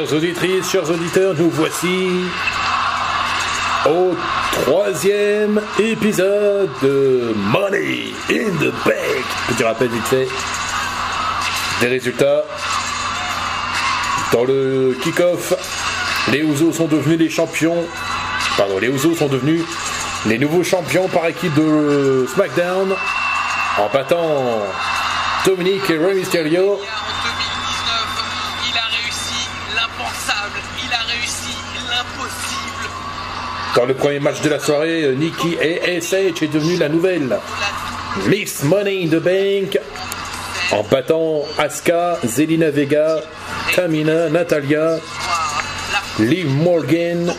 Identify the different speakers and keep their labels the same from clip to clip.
Speaker 1: Chères auditrices, chers auditeurs, nous voici au troisième épisode de Money in the Bank. Petit rappel vite fait des résultats. Dans le kick-off, les Ouzos sont devenus les champions. Pardon, les Ouzos sont devenus les nouveaux champions par équipe de SmackDown en battant Dominique et Rey Mysterio. Dans le premier match de la soirée, Nikki et SH est devenue la nouvelle Miss Money in the Bank en battant Asuka, Zelina Vega, Tamina, Natalia, Liv Morgan.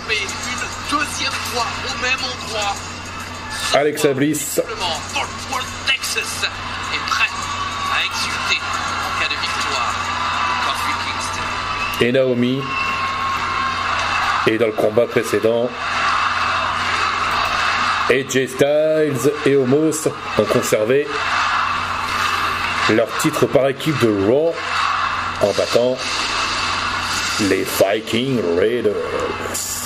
Speaker 1: Alexa Bliss, et Naomi. Et dans le combat précédent, AJ Styles et Homos ont conservé leur titre par équipe de Raw en battant les Viking Raiders.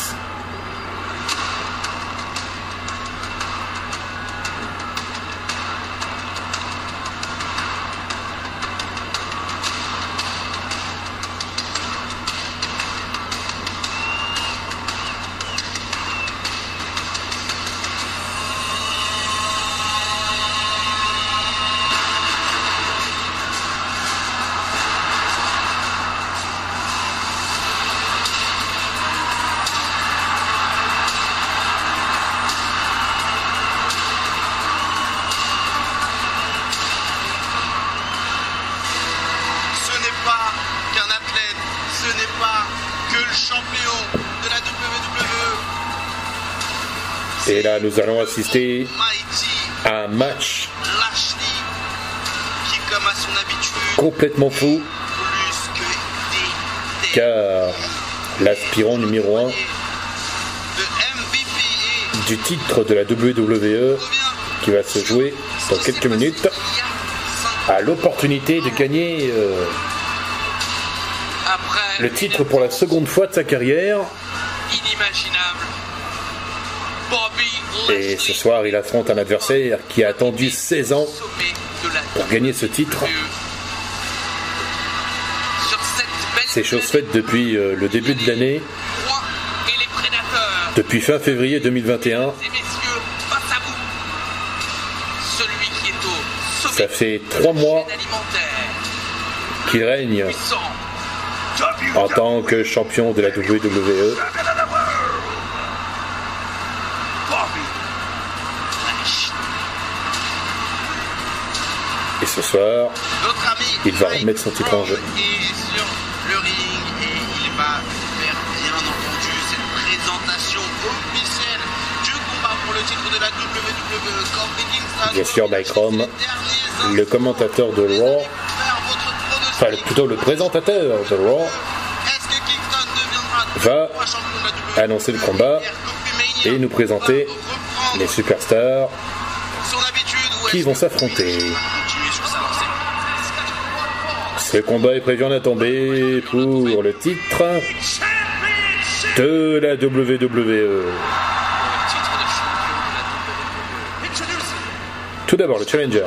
Speaker 1: Et là, nous allons assister à un match complètement fou car l'aspirant numéro 1
Speaker 2: de MVP et
Speaker 1: du titre de la WWE qui va se jouer dans quelques minutes
Speaker 2: a
Speaker 1: l'opportunité de gagner euh, le titre pour la seconde fois de sa carrière.
Speaker 2: inimaginable.
Speaker 1: Et ce soir, il affronte un adversaire qui a attendu 16 ans pour gagner ce titre. C'est chose faite depuis euh, le début de l'année, depuis fin février 2021.
Speaker 2: Et messieurs, face à vous, celui qui est au sommet
Speaker 1: Ça fait trois mois qu'il règne en tant que champion de la WWE. Ce soir,
Speaker 2: Notre ami
Speaker 1: Il va remettre son titre en jeu.
Speaker 2: Bien entendu cette présentation officielle du combat pour le titre de la WWE Kofi Kingston.
Speaker 1: Bien sûr, Mike Rom, le commentateur de Raw, enfin plutôt le présentateur de Raw, va
Speaker 2: WWE
Speaker 1: annoncer le combat et nous présenter les superstars qui vont s'affronter. Ce combat est prévu en attendant pour le titre de la WWE. Tout d'abord, le challenger.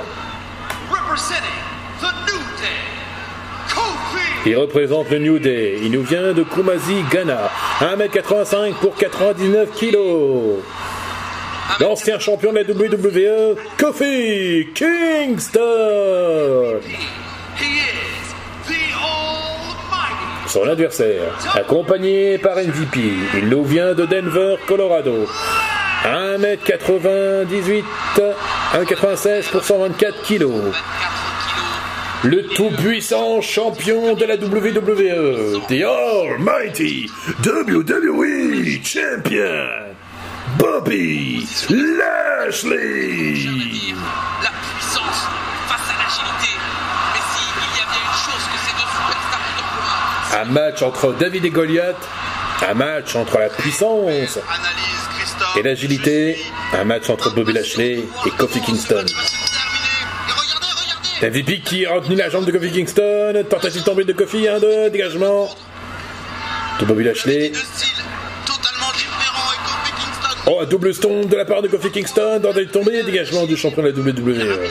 Speaker 1: Il représente le New Day. Il nous vient de Kumasi, Ghana. 1m85 pour 99 kg. L'ancien champion de la WWE, Kofi Kingston. Son adversaire, accompagné par MVP, il nous vient de Denver, Colorado. 1m98, 1m96 pour 124 kg.
Speaker 2: 4 kilos.
Speaker 1: Le tout-puissant champion de la WWE, The Almighty WWE Champion, Bobby Lashley. Un match entre David et Goliath, un match entre la puissance et l'agilité, un match entre Bobby Lashley et Kofi Kingston. MVP qui a retenu la jambe de Kofi Kingston, tentative tombée de Kofi, 1, 2, dégagement. de Bobby Lashley. Oh, double stone de la part de Kofi Kingston des tombées, dégagement du champion de la WWE.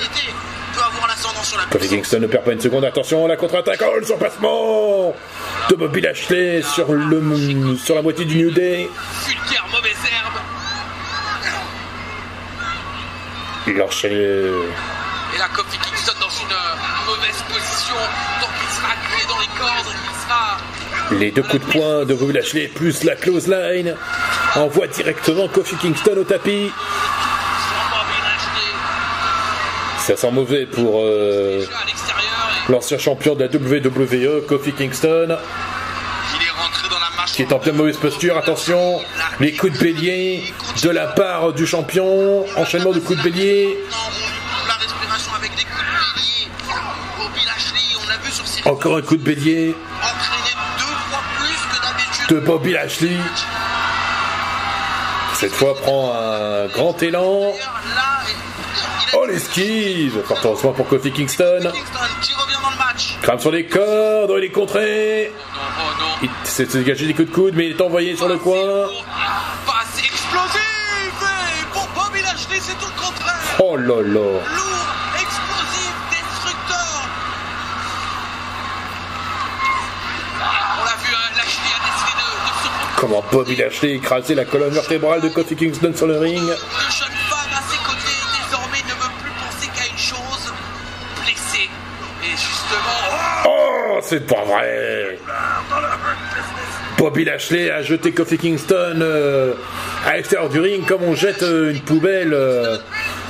Speaker 1: Kofi. Kingston ne perd pas une seconde, attention, la contre-attaque, oh le surpassement de Bobby Lashley sur, le, sur la moitié du New Day.
Speaker 2: Vulgaire mauvaise herbe.
Speaker 1: Il enchaîne. euh,
Speaker 2: Et là, Kofi Kingston dans une mauvaise position. Donc il sera acculé dans les cordes. Il sera.
Speaker 1: Les deux coups de poing de Bobby Lashley plus la close line envoie directement Kofi Kingston au tapis.
Speaker 2: Lashley.
Speaker 1: Ça sent mauvais pour euh,
Speaker 2: Déjà à l'extérieur. Et
Speaker 1: l'ancien champion de la WWE, Kofi Kingston, qui est en pleine mauvaise posture. Attention, les coups de bélier de la part du champion. Enchaînement de coups de bélier. Encore un coup de bélier de Bobby Lashley. Cette fois prend un grand élan. Oh l'esquive Fort heureusement pour Kofi Kingston. Crame sur les cordes, il est contré. Il s'est dégagé des coups de coude, mais il est envoyé sur le coin.
Speaker 2: Passe explosive Et pour Bobby Lashley, c'est tout le contraire.
Speaker 1: Oh là là
Speaker 2: Lourd, explosif, destructeur. On l'a vu, Lashley a décidé de, de se reprendre.
Speaker 1: Comment Bobby Lashley écrasé la colonne vertébrale de Kofi Kingston sur le ring.
Speaker 2: Une jeune femme à ses côtés désormais ne veut plus penser qu'à une chose, blessée. Et justement,
Speaker 1: Oh, c'est pas vrai Bobby Lashley a jeté Kofi Kingston euh, à l'extérieur du ring comme on jette euh, une poubelle euh,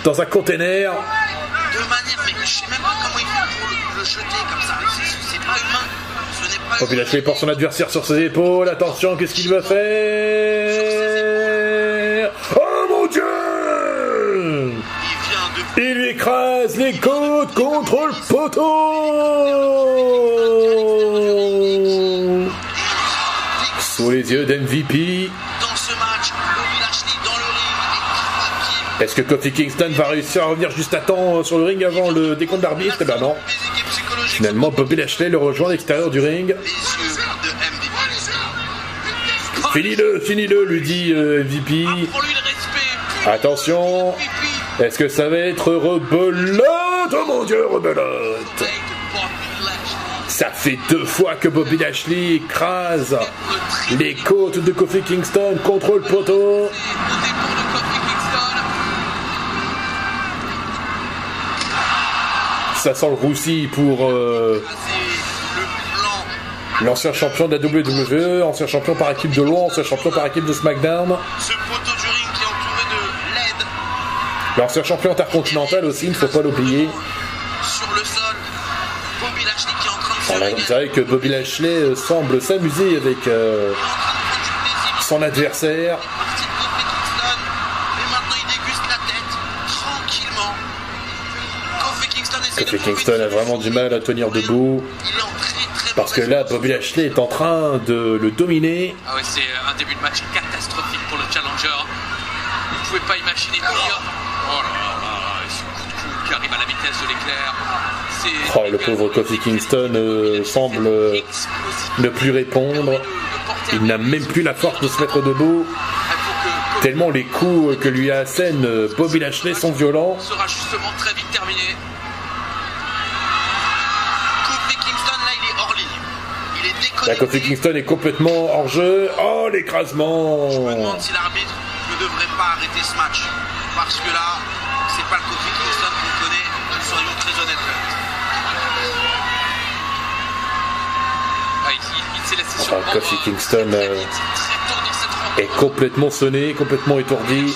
Speaker 1: dans un container.
Speaker 2: de manière, mais je sais même pas comment il fait pour le, le jeter comme ça. C'est- C'est pas humain. Ce n'est pas
Speaker 1: Bobby. Lashley porte son adversaire sur ses épaules. Attention, qu'est-ce qu'il va faire?
Speaker 2: Il
Speaker 1: lui écrase les côtes contre le poteau Sous les yeux d'MVP, est-ce que Kofi Kingston va réussir à revenir juste à temps sur le ring avant le décompte d'arbitre? Eh ben non. Finalement, Bobby Lashley le rejoint à l'extérieur du ring. Finis-le, finis-le, lui dit euh, MVP. Attention. Est-ce que ça va être rebelote? Oh mon dieu, rebelote. Ça fait deux fois que Bobby Lashley écrase les côtes de Kofi Kingston contre le poteau. Ça sent le roussi pour euh, l'ancien champion de la WWE, ancien champion par équipe de Raw, ancien champion par équipe de SmackDown,
Speaker 2: Ce poteau du ring qui est entouré de LED
Speaker 1: l'ancien champion intercontinental aussi, il ne faut pas l'oublier.
Speaker 2: sur le sol. Bobby Lashley qui est en train de se
Speaker 1: On a-
Speaker 2: régaler.
Speaker 1: C'est vrai que Bobby Lashley euh, semble s'amuser avec euh, son adversaire.
Speaker 2: Kofi Kingston.
Speaker 1: A vraiment du mal à tenir debout.
Speaker 2: Il est en très très
Speaker 1: Parce que là, Bobby Lashley est en train de le dominer.
Speaker 2: Ah ouais, c'est un début de match catastrophique pour le challenger. Vous ne pouvez pas imaginer pire. Oh là là là, ce coup de coude qui arrive à la vitesse de l'éclair.
Speaker 1: Oh, le pauvre Kofi Kingston euh, semble euh, ne plus répondre. Il n'a même plus la force de se mettre debout. Tellement les coups que lui assène euh, Bobby Lashley sont violents.
Speaker 2: Sera justement très vite terminé. Kofi Kingston là il est hors ligne. Il est
Speaker 1: Là,
Speaker 2: déconnecté.
Speaker 1: Kofi Kingston est complètement hors jeu. Oh, l'écrasement
Speaker 2: Je me demande si l'arbitre ne devrait pas arrêter ce match. Parce que là, c'est pas le Kofi Kingston qu'on connaît, soyons très honnêtes. Ah, il, il-
Speaker 1: Kofi Kingston, euh. Est complètement sonné, complètement étourdi.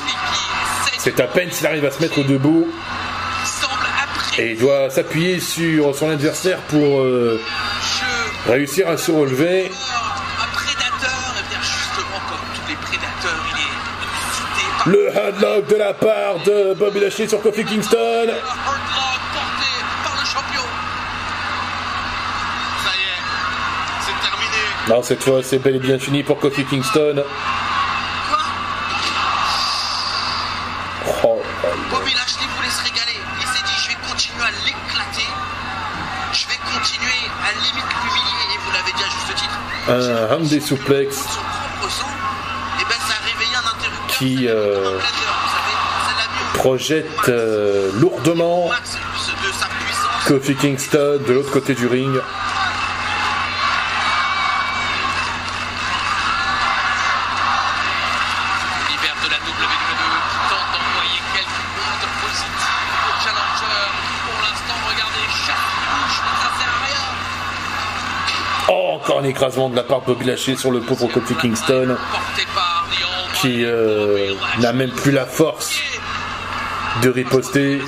Speaker 1: C'est à peine s'il arrive à se mettre debout. Et il doit s'appuyer sur son adversaire pour euh, réussir à se relever. Le headlock de la part de Bobby Lashley sur Kofi Kingston.
Speaker 2: un hardlock porté par le champion. Ça y est, c'est terminé.
Speaker 1: Non, cette fois, c'est bel et bien fini pour Kofi Kingston.
Speaker 2: Quoi
Speaker 1: Oh.
Speaker 2: Bobby Lashley voulait se régaler. Il s'est dit, je vais continuer à l'éclater. Je vais continuer à limite l'humilier. Et vous l'avez dit à juste titre,
Speaker 1: un
Speaker 2: Son au
Speaker 1: projette euh, lourdement. Kofi Kingston de l'autre côté du ring. Oh, encore un écrasement de la part de Bobby Lashley sur le pauvre Kofi Kingston qui euh, n'a même plus la force de riposter.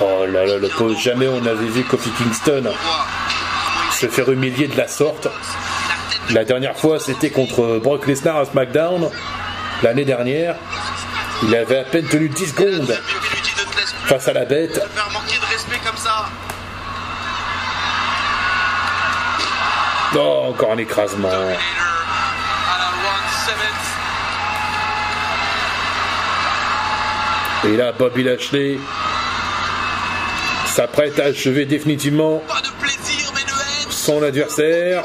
Speaker 1: Oh là là, le pauvre, jamais on avait vu Kofi Kingston se faire humilier de la sorte.
Speaker 2: la
Speaker 1: dernière fois, c'était contre Brock Lesnar à SmackDown. L'année dernière, il avait à peine tenu 10 secondes face à la bête.
Speaker 2: faire manquer de respect comme ça.
Speaker 1: Oh, encore un écrasement. Et là, Bobby Lashley s'apprête à achever définitivement son adversaire.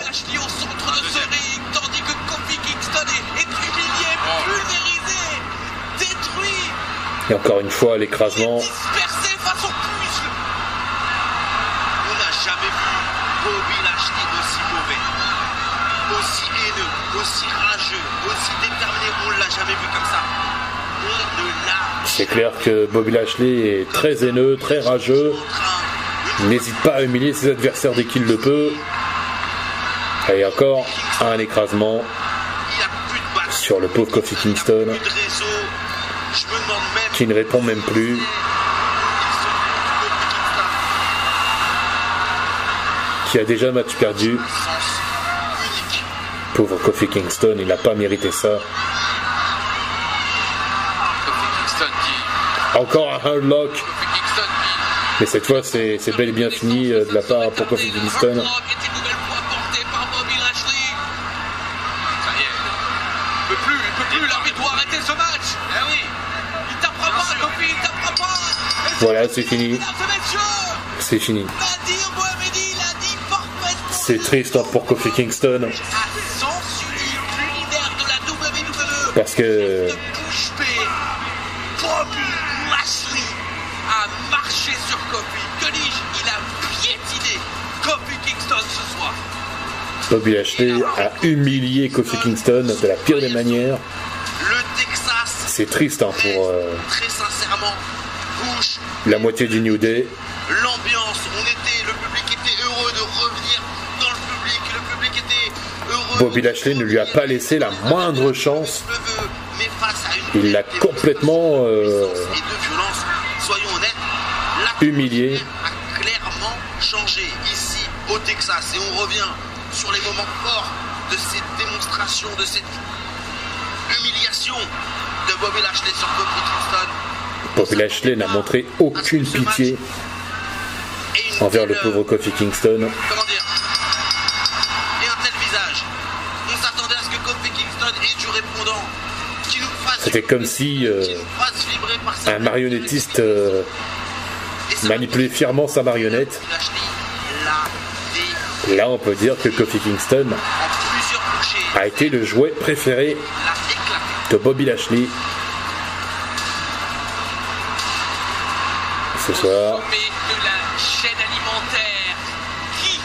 Speaker 2: Détruit,
Speaker 1: Et encore une fois, l'écrasement. C'est clair que Bobby Lashley est très haineux, très rageux. N'hésite pas à humilier ses adversaires dès qu'il le peut. Et encore un écrasement sur le pauvre Kofi Kingston qui ne répond même plus. Qui a déjà match perdu. Pauvre Kofi Kingston, il n'a pas mérité ça. Encore un hardlock, mais cette fois c'est c'est bel et bien fini euh, de la part pour Kofi Kingston. Voilà, c'est fini. C'est fini. C'est triste hein, pour Kofi Kingston. parce que
Speaker 2: Bobby Lashley a marché sur Kofi. Que dis-je Il a piétiné Kofi Kingston ce soir.
Speaker 1: Bobby Lashley a humilié Kofi Kingston de la pire des manières.
Speaker 2: Le Texas,
Speaker 1: C'est triste hein, pour euh,
Speaker 2: très sincèrement, bouche,
Speaker 1: la moitié du New Day.
Speaker 2: l'ambiance. On était, le public était heureux de revenir dans le public. Le public était heureux.
Speaker 1: Bobby Lashley ne lui a pas laissé la moindre chance. Il l'a complètement euh, humilié.
Speaker 2: a clairement changé ici au Texas et on revient sur les moments forts de cette démonstration, de cette humiliation de Bobby Lashley sur Kofi Kingston.
Speaker 1: Bobby Lashley n'a montré aucune pitié envers le pauvre Kofi Kingston
Speaker 2: dire Et un tel visage. On s'attendait à ce que Kofi Kingston ait du répondant qui nous fasse
Speaker 1: C'était comme si euh, un marionnettiste euh, manipulait fièrement sa marionnette. Là, on peut dire que Kofi Kingston a été le jouet préféré de Bobby Lashley ce soir.
Speaker 2: sommet de la chaîne alimentaire. Qui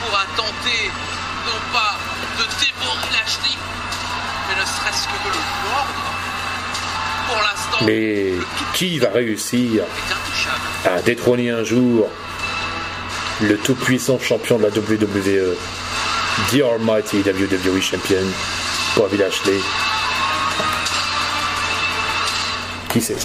Speaker 2: pourra tenter, non pas de dévorer Lashley, mais ne serait-ce que de le mordre Pour l'instant,
Speaker 1: Mais qui va réussir à détrôner un jour le tout-puissant champion de la WWE, The Almighty WWE Champion, Bobby Lashley? Qui sait?